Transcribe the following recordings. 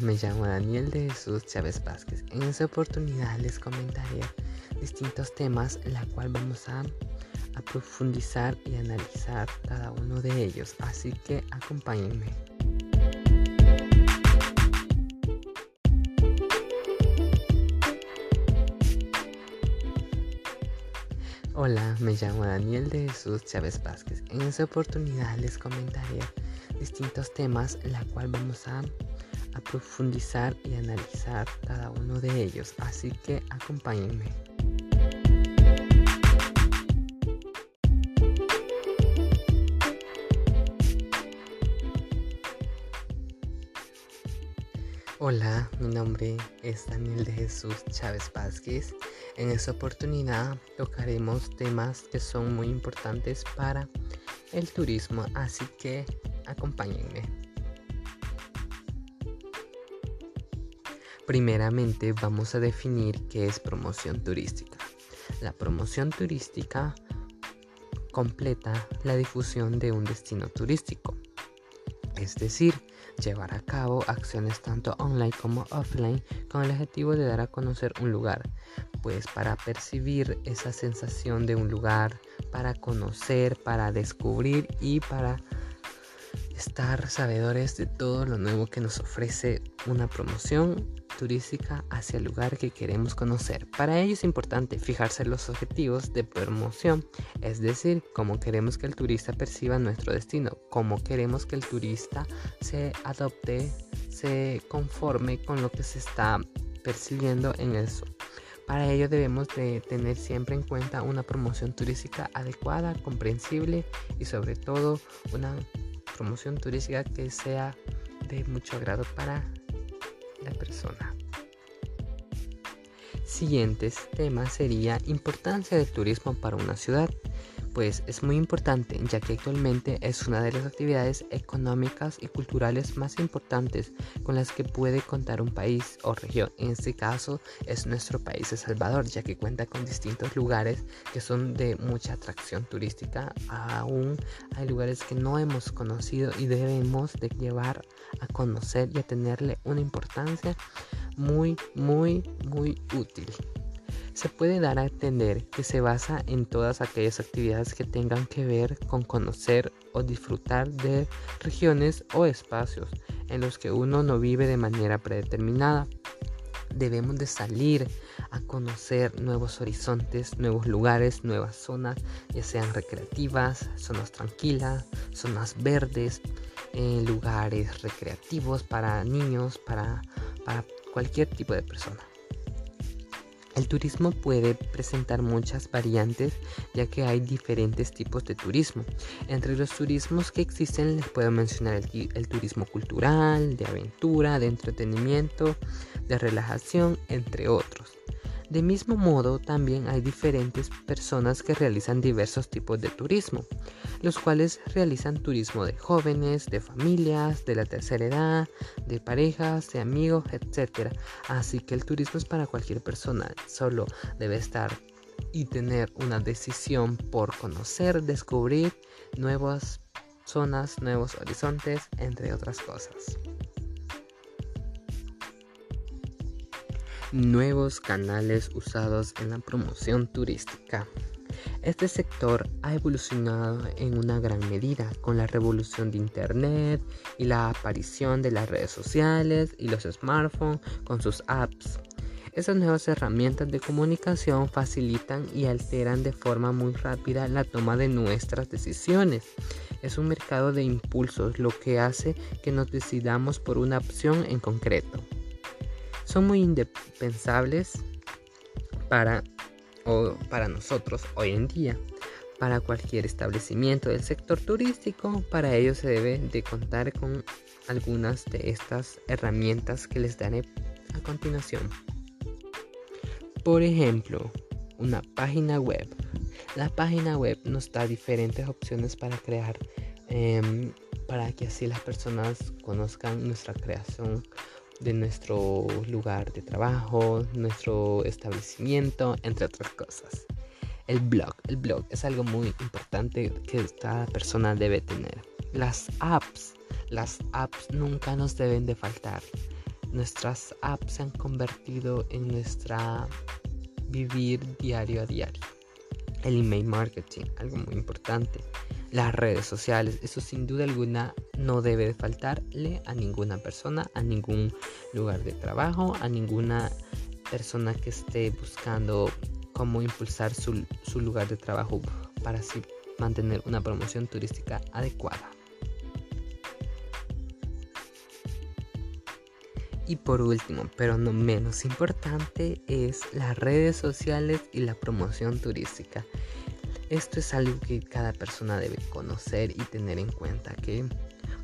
me llamo Daniel de Jesús Chávez Vázquez. En esta oportunidad les comentaré distintos temas en la cual vamos a, profundizar y analizar cada uno de ellos. Así que acompáñenme. Hola, me llamo Daniel de Jesús Chávez Vázquez. En esta oportunidad les comentaré distintos temas en la cual vamos a, a profundizar y analizar cada uno de ellos. Así que acompáñenme. Hola, mi nombre es Daniel de Jesús Chávez Vázquez. En esta oportunidad tocaremos temas que son muy importantes para el turismo, así que acompáñenme. Primeramente vamos a definir qué es promoción turística. La promoción turística completa la difusión de un destino turístico, es decir, llevar a cabo acciones tanto online como offline con el objetivo de dar a conocer un lugar, pues para percibir esa sensación de un lugar, para conocer, para descubrir y para estar sabedores de todo lo nuevo que nos ofrece una promoción turística hacia el lugar que queremos conocer. Para ello es importante fijarse los objetivos de promoción, es decir, cómo queremos que el turista perciba nuestro destino, cómo queremos que el turista se adopte, se conforme con lo que se está percibiendo en eso. Para ello debemos de tener siempre en cuenta una promoción turística adecuada, comprensible y sobre todo una promoción turística que sea de mucho agrado para la persona. Siguientes temas sería importancia del turismo para una ciudad pues es muy importante ya que actualmente es una de las actividades económicas y culturales más importantes con las que puede contar un país o región. En este caso es nuestro país El Salvador ya que cuenta con distintos lugares que son de mucha atracción turística. Aún hay lugares que no hemos conocido y debemos de llevar a conocer y a tenerle una importancia muy muy muy útil se puede dar a entender que se basa en todas aquellas actividades que tengan que ver con conocer o disfrutar de regiones o espacios en los que uno no vive de manera predeterminada. Debemos de salir a conocer nuevos horizontes, nuevos lugares, nuevas zonas, ya sean recreativas, zonas tranquilas, zonas verdes, eh, lugares recreativos para niños, para, para cualquier tipo de persona. El turismo puede presentar muchas variantes ya que hay diferentes tipos de turismo. Entre los turismos que existen les puedo mencionar el, turismo cultural, de aventura, de entretenimiento, de relajación, entre otros. De mismo modo, también hay diferentes personas que realizan diversos tipos de turismo, los cuales realizan turismo de jóvenes, de familias, de la tercera edad, de parejas, de amigos, etc. Así que el turismo es para cualquier persona, solo debe estar y tener una decisión por conocer, descubrir nuevas zonas, nuevos horizontes, entre otras cosas. Nuevos canales usados en la promoción turística. Este sector ha evolucionado en una gran medida con la revolución de Internet y la aparición de las redes sociales y los smartphones con sus apps. Estas nuevas herramientas de comunicación facilitan y alteran de forma muy rápida la toma de nuestras decisiones. Es un mercado de impulsos lo que hace que nos decidamos por una opción en concreto son muy indispensables para, o para nosotros hoy en día. Para cualquier establecimiento del sector turístico, para ello se debe de contar con algunas de estas herramientas que les daré a continuación. Por ejemplo, una página web. La página web nos da diferentes opciones para crear, em, para que así las personas conozcan nuestra creación de nuestro lugar de trabajo, nuestro establecimiento, entre otras cosas. El blog, el blog es algo muy importante que cada persona debe tener. Las apps, las apps nunca nos deben de faltar. nuestras apps se han convertido en nuestra vivir diario a diario. El email marketing, algo muy importante. Las redes sociales, eso sin duda alguna no debe de faltarle a ninguna persona, a ningún lugar de trabajo, a ninguna persona que esté buscando cómo impulsar su, su lugar de trabajo para así mantener una promoción turística adecuada. Y por último, pero no menos importante, es las redes sociales y la promoción turística. Esto es algo que cada persona debe conocer y tener en cuenta que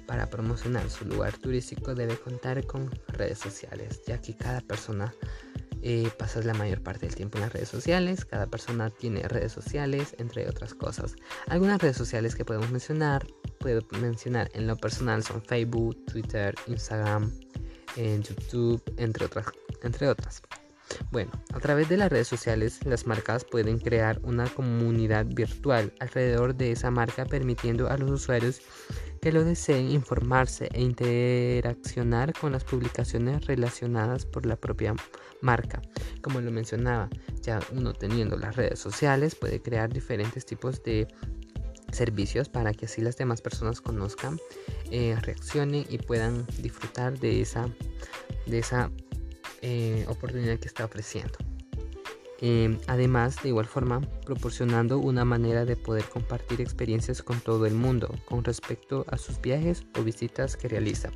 para promocionar su lugar turístico debe contar con redes sociales, ya que cada persona eh, pasa la mayor parte del tiempo en las redes sociales, cada persona tiene redes sociales, entre otras cosas. Algunas redes sociales que podemos mencionar, puedo mencionar en lo personal son Facebook, Twitter, Instagram, en YouTube, entre otras. Bueno, a través de las redes sociales las marcas pueden crear una comunidad virtual alrededor de esa marca permitiendo a los usuarios que lo deseen informarse e interaccionar con las publicaciones relacionadas por la propia marca. Como lo mencionaba, ya uno teniendo las redes sociales puede crear diferentes tipos de servicios para que así las demás personas conozcan, eh, reaccionen y puedan disfrutar de esa, de esa eh, oportunidad que está ofreciendo. Em, además, de igual forma, proporcionando una manera de poder compartir experiencias con todo el mundo con respecto a sus viajes o visitas que realiza.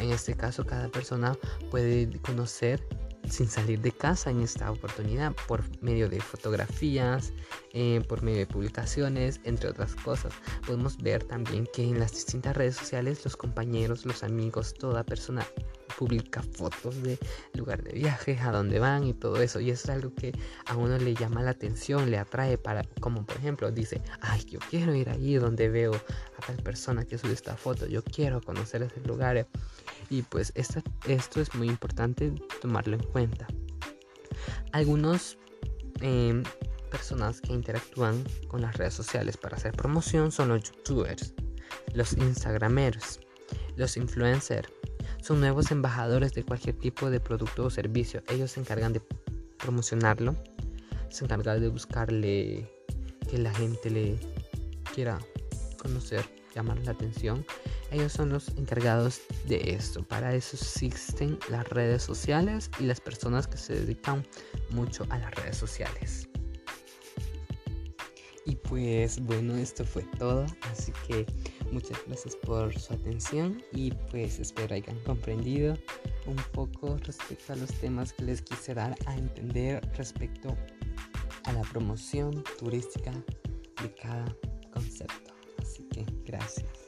En este caso, cada persona puede conocer sin salir de casa en esta oportunidad por medio de fotografías, eh, por medio de publicaciones, entre otras cosas. Podemos ver también que en las distintas redes sociales los compañeros, los amigos, toda persona publica fotos de lugar de viaje, a dónde van y todo eso. Y eso es algo que a uno le llama la atención, le atrae para, como por ejemplo, dice, ay, yo quiero ir allí donde veo a tal persona que sube esta foto, yo quiero conocer ese lugar. Y pues esto es muy importante tomarlo en cuenta. Algunos em, personas que interactúan con las redes sociales para hacer promoción son los youtubers, los instagramers, los influencers. Son nuevos embajadores de cualquier tipo de producto o servicio. Ellos se encargan de promocionarlo, se encargan de buscarle que la gente le quiera conocer, llamar la atención ellos son los encargados de esto. Para eso existen las redes sociales y las personas que se dedican mucho a las redes sociales. Y pues bueno, esto fue todo. Así que muchas gracias por su atención y pues espero hayan comprendido un poco respecto a los temas que les quise dar a entender respecto a la promoción turística de cada concepto. Así que gracias.